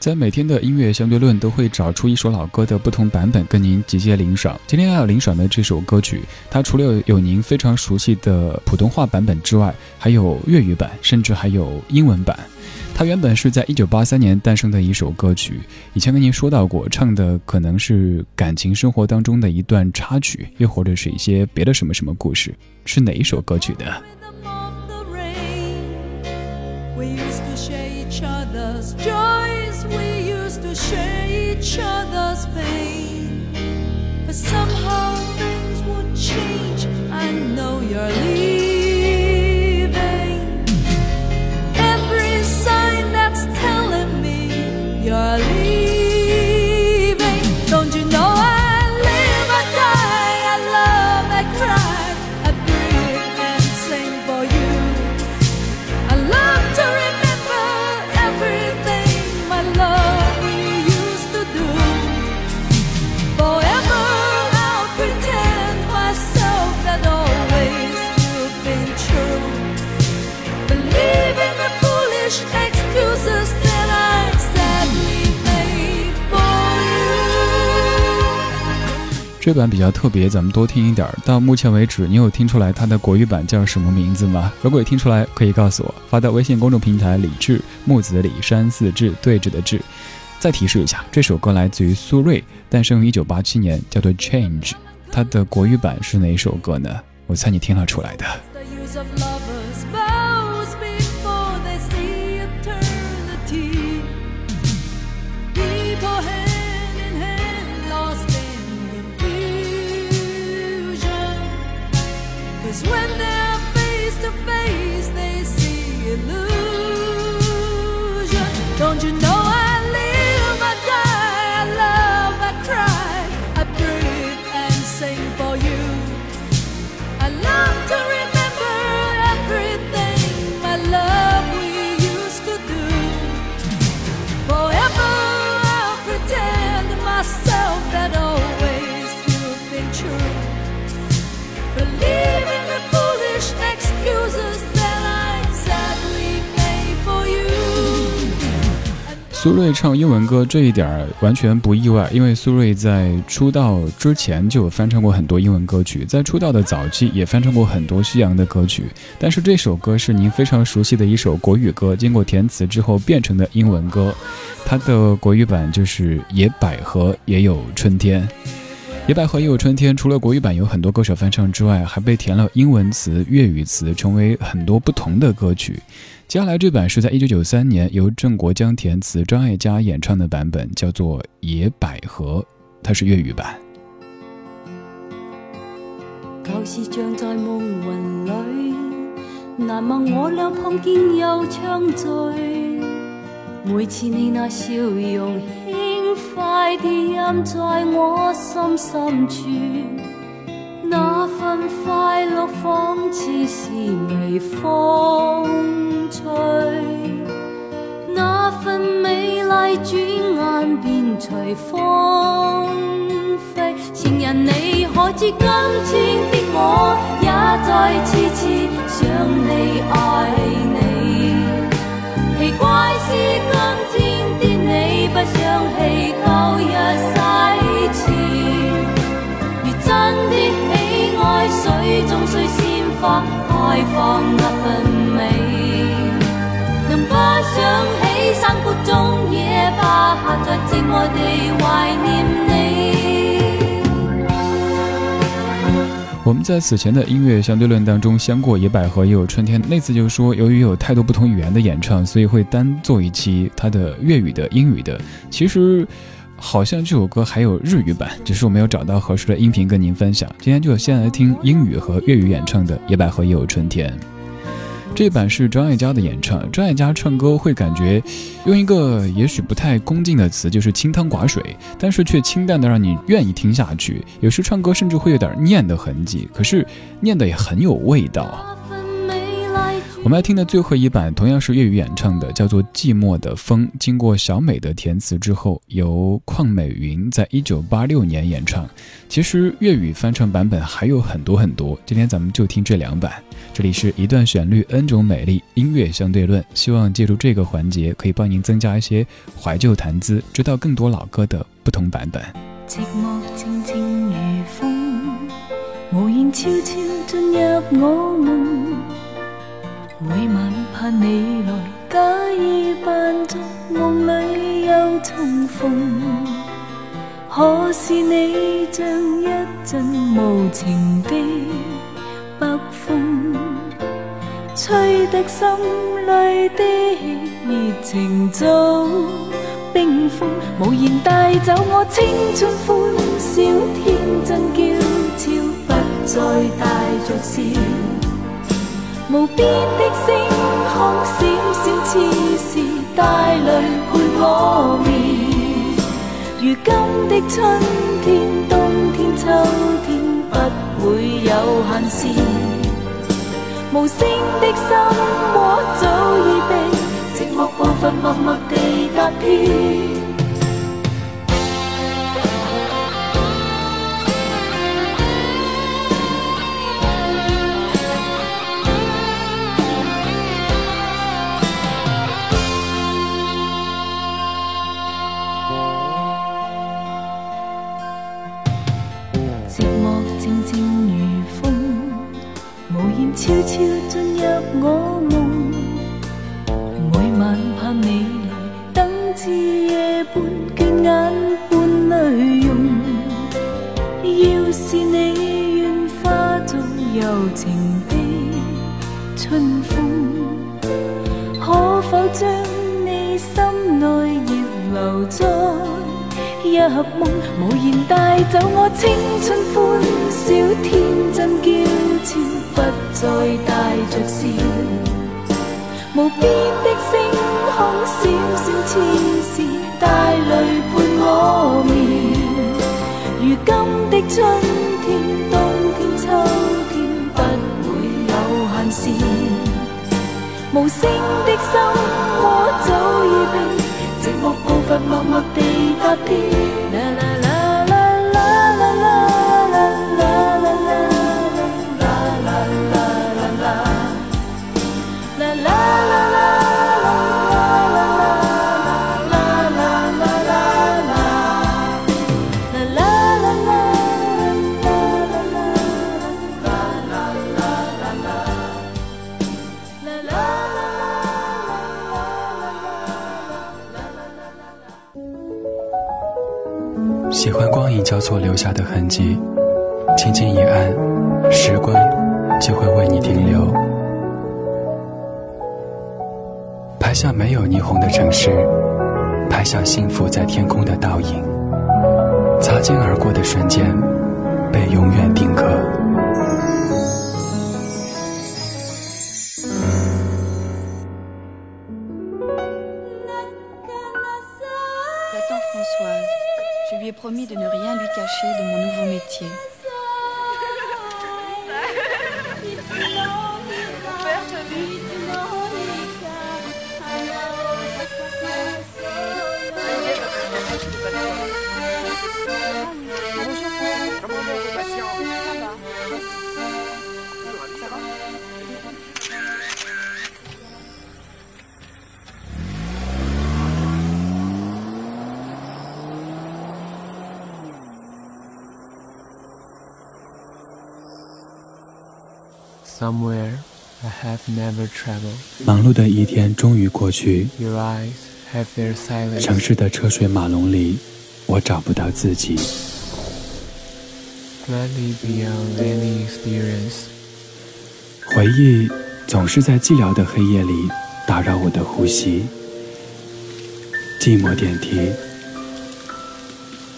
在每天的音乐相对论都会找出一首老歌的不同版本跟您集结领赏。今天要领赏的这首歌曲，它除了有您非常熟悉的普通话版本之外，还有粤语版，甚至还有英文版。它原本是在一九八三年诞生的一首歌曲，以前跟您说到过，唱的可能是感情生活当中的一段插曲，又或者是一些别的什么什么故事，是哪一首歌曲的？share each other's pain. But somehow things would change. I know you're leaving. 这版比较特别，咱们多听一点。到目前为止，你有听出来它的国语版叫什么名字吗？如果听出来，可以告诉我，发到微信公众平台“李志木子李山寺志对峙的志”。再提示一下，这首歌来自于苏芮，诞生于一九八七年，叫做《Change》。它的国语版是哪首歌呢？我猜你听了出来的。Cause when they're face to face, they see illusion. Don't you know? I 苏芮唱英文歌这一点完全不意外，因为苏芮在出道之前就翻唱过很多英文歌曲，在出道的早期也翻唱过很多西洋的歌曲。但是这首歌是您非常熟悉的一首国语歌，经过填词之后变成的英文歌。它的国语版就是《野百合也有春天》。《野百合也有春天》除了国语版有很多歌手翻唱之外，还被填了英文词、粤语词，成为很多不同的歌曲。接下来这版是在一九九三年由郑国江填词、张艾嘉演唱的版本，叫做《野百合》，它是粤语版。旧事像在梦魂里，难忘我俩碰见又相聚。每次你那笑容轻快地印在我心深处。那份快乐仿似是微风吹，那份美丽转眼便随风飞。情人，你可知今天的我也在痴痴想你爱花开放那份美，能不想起山谷中野百合在寂寞地怀念你。我们在此前的音乐相对论当中相过《野百合也有春天》，那次就说由于有太多不同语言的演唱，所以会单做一期它的粤语的、英语的。其实。好像这首歌还有日语版，只是我没有找到合适的音频跟您分享。今天就先来听英语和粤语演唱的《野百合也有春天》。这版是张艾嘉的演唱，张艾嘉唱歌会感觉用一个也许不太恭敬的词，就是清汤寡水，但是却清淡的让你愿意听下去。有时唱歌甚至会有点念的痕迹，可是念的也很有味道。我们要听的最后一版同样是粤语演唱的，叫做《寂寞的风》，经过小美的填词之后，由邝美云在一九八六年演唱。其实粤语翻唱版本还有很多很多，今天咱们就听这两版。这里是一段旋律，N 种美丽，音乐相对论。希望借助这个环节，可以帮您增加一些怀旧谈资，知道更多老歌的不同版本。寂寞静静如风，无言悄悄进入我梦。每晚盼你来，假意扮作梦里又重逢。可是你像一阵无情的北风，吹得心里的热情早冰封，无言带走我青春欢笑，天真娇俏，不再带着笑。无边的星空闪闪，似是带泪伴我眠。如今的春天、冬天、秋天，不会有限时。无声的心窝早已被寂寞部分默默地踏遍。无言悄悄进入我梦，每晚盼你来，等至夜半，倦眼半泪溶。要是你愿化作柔情的春风，可否将你心内热留在一梦？无言带走我青春欢笑，天真娇俏。不再带着笑，无边的星空闪闪，似是带泪伴我眠。如今的春天、冬天、秋天，不会有限时。无声的心窝早已被寂寞步伐默默地踏遍。喜欢光影交错留下的痕迹，轻轻一按，时光就会为你停留。拍下没有霓虹的城市，拍下幸福在天空的倒影，擦肩而过的瞬间，Somewhere I have never traveled。忙碌的一天终于过去。Your eyes have their silence。城市的车水马龙里，我找不到自己。Gladly beyond any experience。回忆总是在寂寥的黑夜里打扰我的呼吸。寂寞电梯，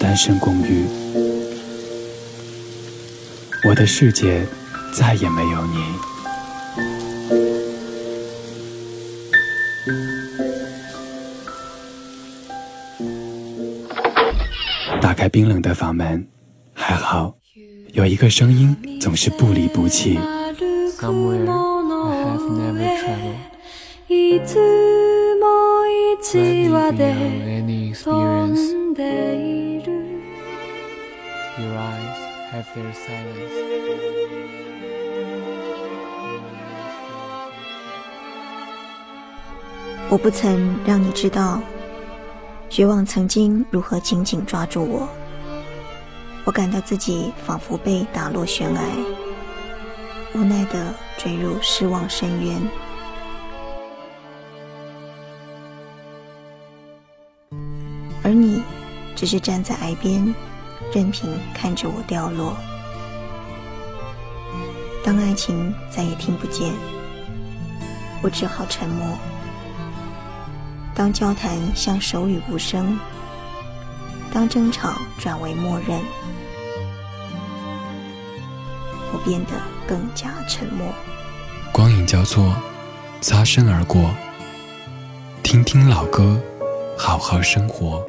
单身公寓，我的世界。再也没有你。打开冰冷的房门，还好有一个声音总是不离不弃。 have never へ traveled. いつも Let 一 me 話 beyond で any 飛 experience. んでいる Your eyes Have their silence. 我不曾让你知道，绝望曾经如何紧紧抓住我。我感到自己仿佛被打落悬崖，无奈地坠入失望深渊。而你，只是站在崖边，任凭看着我掉落。当爱情再也听不见，我只好沉默。当交谈像手语无声，当争吵转为默认，我变得更加沉默。光影交错，擦身而过。听听老歌，好好生活。